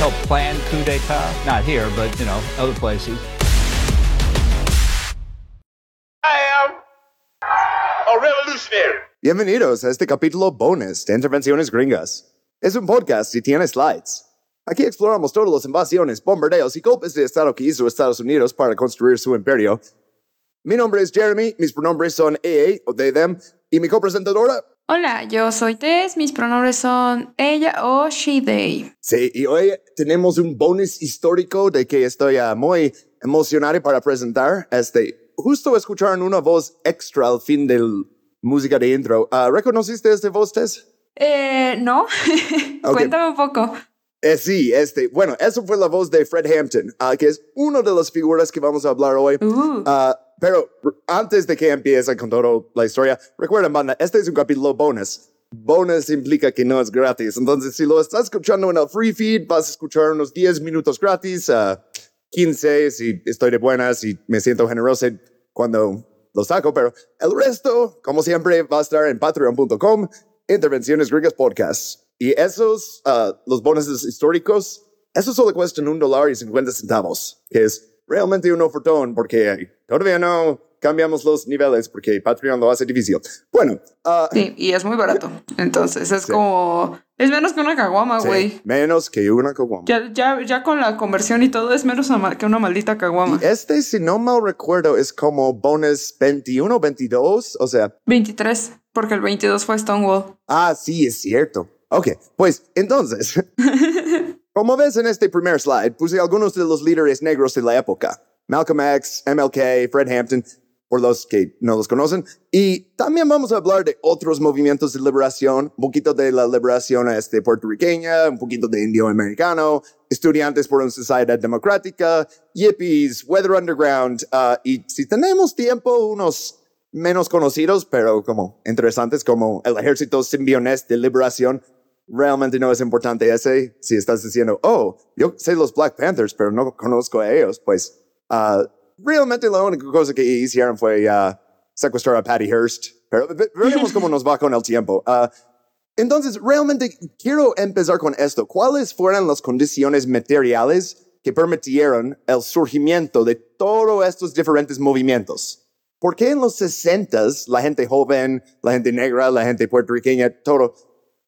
Help plan coup d'etat, not here, but you know, other places. I am a revolutionary. Bienvenidos a este capítulo bonus de Intervenciones Gringas. Es un podcast y tiene slides. Aquí exploramos todas las invasiones, bombardeos y golpes de Estado que hizo Estados Unidos para construir su imperio. Mi nombre es Jeremy, mis pronombres son EA o they, them, y mi copresentadora. Hola, yo soy Tess, mis pronombres son ella o she, they. Sí, y hoy tenemos un bonus histórico de que estoy uh, muy emocionado para presentar. Este, justo escucharon una voz extra al fin de música de intro. Uh, ¿Reconociste esta voz, Tess? Eh, no. Cuéntame un poco. Eh, sí, este, bueno, eso fue la voz de Fred Hampton, uh, que es una de las figuras que vamos a hablar hoy. Uh. Uh, pero antes de que empiece con toda la historia, recuerden, banda, este es un capítulo bonus. Bonus implica que no es gratis. Entonces, si lo estás escuchando en el free feed, vas a escuchar unos 10 minutos gratis, 15 si estoy de buenas y me siento generoso cuando lo saco, pero el resto, como siempre, va a estar en patreon.com, Intervenciones Griegas Podcast. Y esos, los bonuses históricos, esos solo cuestan un dólar y 50 centavos, que es realmente un ofertón porque todavía no cambiamos los niveles porque Patreon lo hace difícil. Bueno. Uh, sí, y es muy barato. Entonces es sí. como... Es menos que una caguama, güey. Sí, menos que una caguama. Ya, ya, ya con la conversión y todo es menos que una maldita caguama. Este, si no mal recuerdo, es como bonus 21, 22, o sea... 23, porque el 22 fue Stonewall. Ah, sí, es cierto. Ok, pues entonces... Como ves en este primer slide, puse algunos de los líderes negros de la época. Malcolm X, MLK, Fred Hampton, por los que no los conocen. Y también vamos a hablar de otros movimientos de liberación, un poquito de la liberación este, puertorriqueña, un poquito de indio americano, estudiantes por una sociedad democrática, yippies, Weather Underground, uh, y si tenemos tiempo, unos menos conocidos, pero como interesantes, como el ejército simbionés de liberación realmente no es importante ese. Si estás diciendo, oh, yo sé los Black Panthers, pero no conozco a ellos, pues uh, realmente la única cosa que hicieron fue uh, secuestrar a Patty Hearst. Pero veremos cómo nos va con el tiempo. Uh, entonces, realmente quiero empezar con esto. ¿Cuáles fueron las condiciones materiales que permitieron el surgimiento de todos estos diferentes movimientos? ¿Por qué en los 60 la gente joven, la gente negra, la gente puertorriqueña, todo,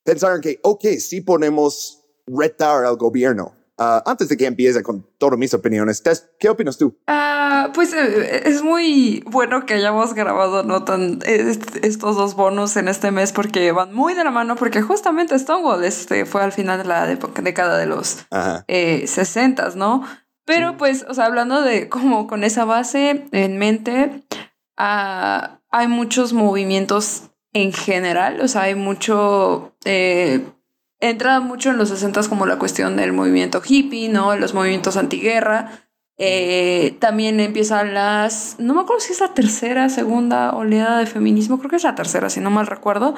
pensaron que, ok, sí podemos retar al gobierno. Uh, antes de que empiece con todas mis opiniones, Tess, ¿qué opinas tú? Uh, pues eh, es muy bueno que hayamos grabado ¿no? Tan, eh, estos dos bonos en este mes porque van muy de la mano, porque justamente Stonewall este, fue al final de la década de los eh, 60, ¿no? Pero sí. pues, o sea, hablando de como con esa base en mente, uh, hay muchos movimientos en general, o sea, hay mucho, eh, entra mucho en los 60 como la cuestión del movimiento hippie, ¿no? Los movimientos antiguerra. Eh, también empiezan las, no me acuerdo si es la tercera, segunda oleada de feminismo, creo que es la tercera, si no mal recuerdo.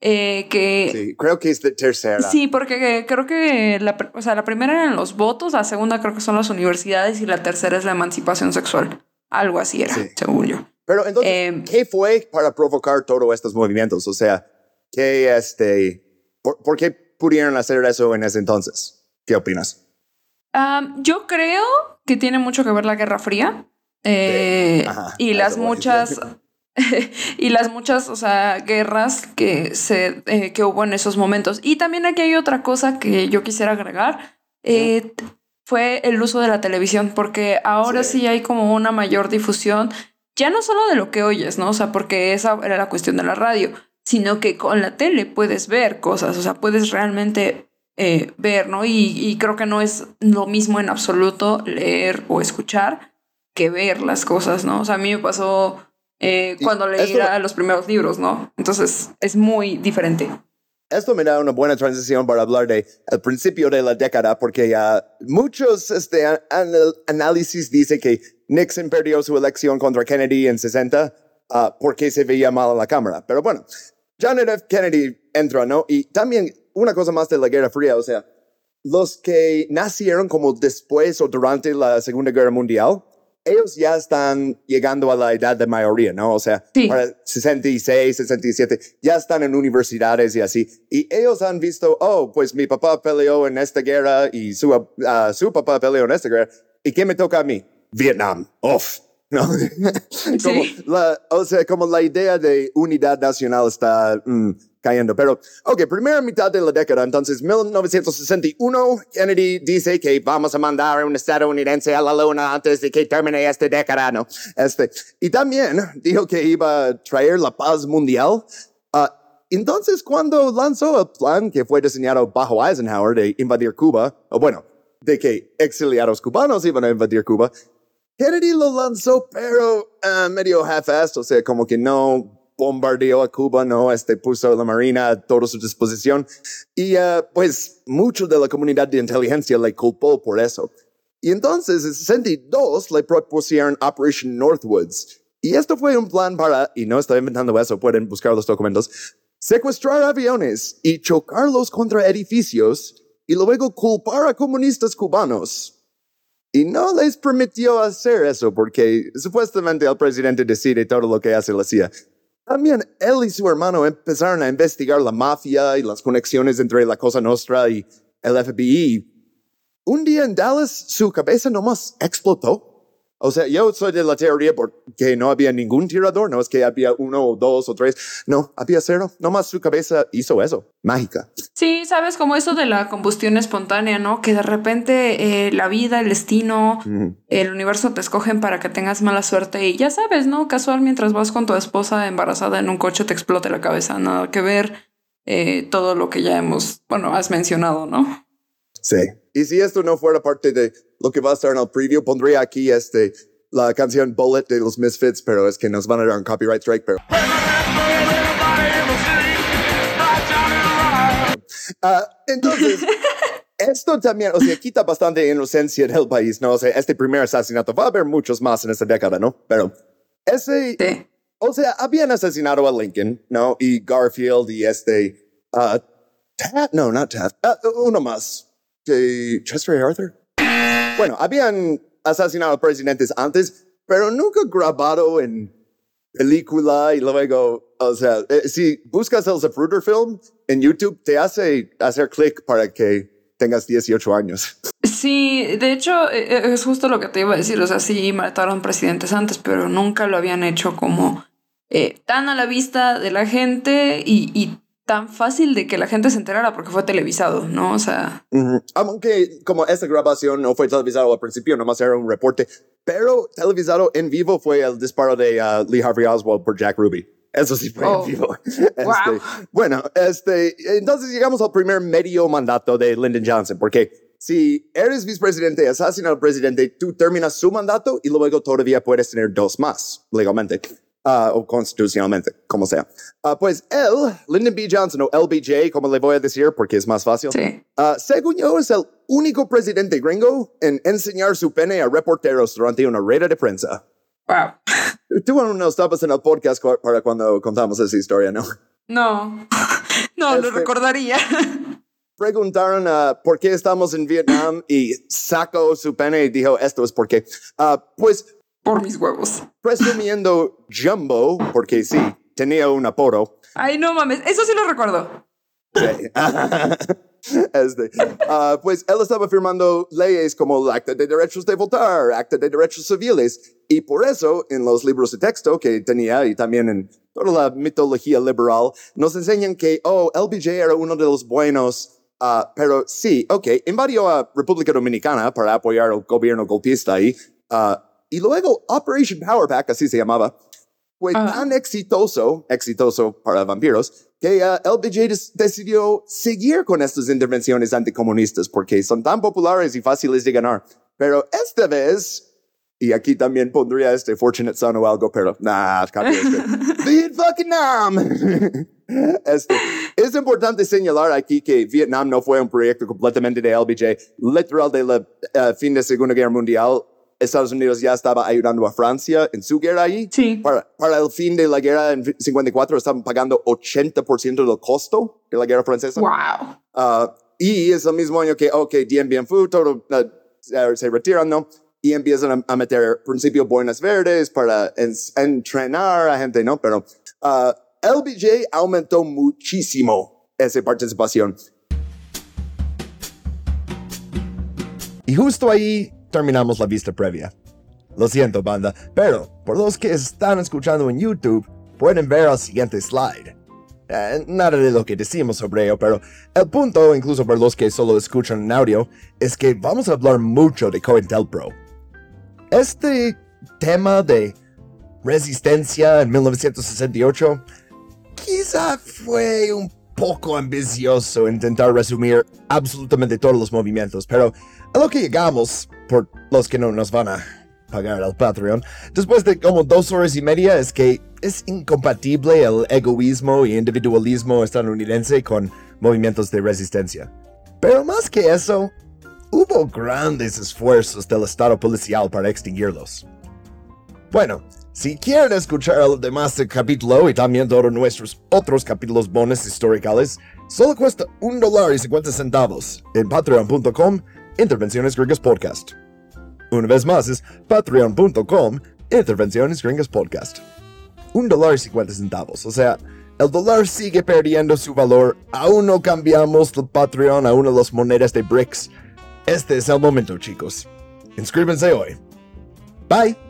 Eh, que sí, creo que es la tercera. Sí, porque creo que la, o sea, la primera eran los votos, la segunda creo que son las universidades y la tercera es la emancipación sexual. Algo así era, sí. según yo. Pero entonces, eh, ¿qué fue para provocar todos estos movimientos? O sea, ¿qué, este, por, por, qué pudieron hacer eso en ese entonces? ¿Qué opinas? Um, yo creo que tiene mucho que ver la Guerra Fría eh, Ajá, y las muchas y las muchas, o sea, guerras que se eh, que hubo en esos momentos. Y también aquí hay otra cosa que yo quisiera agregar. Eh, fue el uso de la televisión, porque ahora sí. sí hay como una mayor difusión ya no solo de lo que oyes, ¿no? O sea, porque esa era la cuestión de la radio, sino que con la tele puedes ver cosas, o sea, puedes realmente eh, ver, ¿no? Y, y, creo que no es lo mismo en absoluto leer o escuchar que ver las cosas, ¿no? O sea, a mí me pasó eh, cuando leí los primeros libros, ¿no? Entonces es muy diferente. esto me da una buena transición para hablar de el principio de la década, porque uh, muchos este, análisis dicen que Nixon perdió su elección contra Kennedy en 60 uh, porque se veía mal en la Cámara. Pero bueno, John F. Kennedy entra, ¿no? Y también una cosa más de la Guerra Fría, o sea, los que nacieron como después o durante la Segunda Guerra Mundial, ellos ya están llegando a la edad de mayoría, ¿no? O sea, Sí. para 66, 67, ya están en universidades y así. Y ellos han visto, oh, pues mi papá peleó en esta guerra y su, ah, su papá peleó en esta guerra. ¿Y qué me toca a mí? Vietnam. Uf. ¿No? como Sí. la, o sea, como la idea de unidad nacional está mm, cayendo. Pero, ok, primera mitad de la década, entonces 1961, Kennedy dice que vamos a mandar a un estadounidense a la luna antes de que termine esta década, ¿no? Este, y también dijo que iba a traer la paz mundial. Ah, entonces, cuando lanzó el plan que fue diseñado bajo Eisenhower de invadir Cuba, o bueno, de que exiliados cubanos iban a invadir Cuba, Kennedy lo lanzó, pero ah, medio half-assed, o sea, como que no bombardeó a Cuba, no este, puso la Marina a toda su disposición. Y ah, pues mucho de la comunidad de inteligencia le culpó por eso. Y entonces en 62 le propusieron Operation Northwoods. Y esto fue un plan para, y no estoy inventando eso, pueden buscar los documentos, secuestrar aviones y chocarlos contra edificios y luego culpar a comunistas cubanos. Y no les permitió hacer eso porque supuestamente el presidente decide todo lo que hace la CIA. También él y su hermano empezaron a investigar la mafia y las conexiones entre la Cosa Nostra y el FBI. Un día en Dallas su cabeza nomás explotó. O sea, yo soy de la teoría porque no había ningún tirador, no es que había uno o dos o tres, no, había cero, nomás su cabeza hizo eso, mágica. Sí, sabes, como eso de la combustión espontánea, ¿no? Que de repente eh, la vida, el destino, el universo te escogen para que tengas mala suerte y ya sabes, ¿no? Casual mientras vas con tu esposa embarazada en un coche te explote la cabeza, nada que ver eh, todo lo que ya hemos, bueno, has mencionado, ¿no? Sí. Y si esto no fuera parte de lo que va a estar en el preview, pondría aquí este, la canción Bullet de los Misfits, pero es que nos van a dar un copyright strike, pero... Ah, entonces, esto también, o sea, quita bastante inocencia del país, ¿no? O sea, este primer asesinato, va a haber muchos más en esta década, ¿no? Pero ese, Sí. o sea, habían asesinado a Lincoln, ¿no? Y Garfield y este, ah, Taft, no, not Taft, ah, uno más, que Chester. Arthur. Bueno, habían asesinado presidentes antes, pero nunca grabado en película y luego, o sea, eh, si buscas el Zapruder film en YouTube, te hace hacer clic para que tengas 18 años. Sí, de hecho, eh, es justo lo que te iba a decir. O sea, sí mataron presidentes antes, pero nunca lo habían hecho como eh, tan a la vista de la gente y, y tan fácil de que la gente se enterara porque fue televisado, ¿no? O sea, Ujú. Aunque como esta grabación no fue televisado al principio, nomás era un reporte, pero televisado en vivo fue el disparo de uh, Lee Harvey Oswald por Jack Ruby. Eso sí fue Oh. en vivo. Este, Wow. Bueno, este, entonces llegamos al primer medio mandato de Lyndon Johnson, porque si eres vicepresidente y asesinas al presidente, tú terminas su mandato y luego todavía puedes tener dos más legalmente. Ah, o constitucionalmente, como sea. Ah, pues él, Lyndon B. Johnson, o LBJ, como le voy a decir, porque es más fácil, sí. Ah, según yo, es el único presidente gringo en enseñar su pene a reporteros durante una rueda de prensa. Wow. Tú no estabas en el podcast para cuando contamos esa historia, ¿no? No, no, lo Este- recordaría. Preguntaron por qué estamos en Vietnam y sacó su pene y dijo, esto es porque, pues Por mis huevos. presumiendo Jumbo, porque sí, tenía un apodo, Ay, no mames, eso sí lo recuerdo. Sí. Este, ah, pues él estaba firmando leyes como el Acta de Derechos de Votar, Acta de Derechos Civiles, y por eso en los libros de texto que tenía y también en toda la mitología liberal, nos enseñan que, oh, LBJ era uno de los buenos, ah, pero sí, ok, invadió a República Dominicana para apoyar al gobierno golpista ahí, ah, y luego Operation Power Pack, así se llamaba, fue tan exitoso, exitoso para vampiros, que uh, LBJ des- decidió seguir con estas intervenciones anticomunistas porque son tan populares y fáciles de ganar. Pero esta vez, y aquí también pondría este Fortunate Son o algo, pero nah, copy este. Vietnam! este, Es importante señalar aquí que Vietnam no fue un proyecto completamente de LBJ. Literal de la uh, fin de Segunda Guerra Mundial, Estados Unidos ya estaba ayudando a Francia en su guerra ahí. Sí. Para, para el fin de la guerra en 54 estaban pagando 80% del costo de la guerra francesa. Wow. Uh, y es el mismo año que, ok, Dien Bien Phu, todo uh, se retiran, ¿no? Y empiezan a, a meter principio boinas verdes para en, entrenar a gente, ¿no? Pero uh, LBJ aumentó muchísimo esa participación. Y justo ahí terminamos la vista previa. Lo siento, banda, pero por los que están escuchando en YouTube, pueden ver el siguiente slide. Eh, nada de lo que decimos sobre ello, pero el punto, incluso para los que solo escuchan en audio, es que vamos a hablar mucho de COINTELPRO. Este tema de resistencia en 1968 quizá fue un poco ambicioso intentar resumir absolutamente todos los movimientos, pero a lo que llegamos, por los que no nos van a pagar al Patreon, después de como dos horas y media, es que es incompatible el egoísmo y individualismo estadounidense con movimientos de resistencia. Pero más que eso, hubo grandes esfuerzos del Estado policial para extinguirlos. Bueno, si quieren escuchar el demás capítulo y también todos nuestros otros capítulos bonus históricos, solo cuesta un dólar y 50 centavos en patreon.com Intervenciones Gringas Podcast. Una vez más es patreon.com Intervenciones Gringas Podcast. Un dólar y 50 centavos, o sea, el dólar sigue perdiendo su valor, aún no cambiamos el Patreon a una de las monedas de BRICS. Este es el momento, chicos. Inscríbanse hoy. Bye.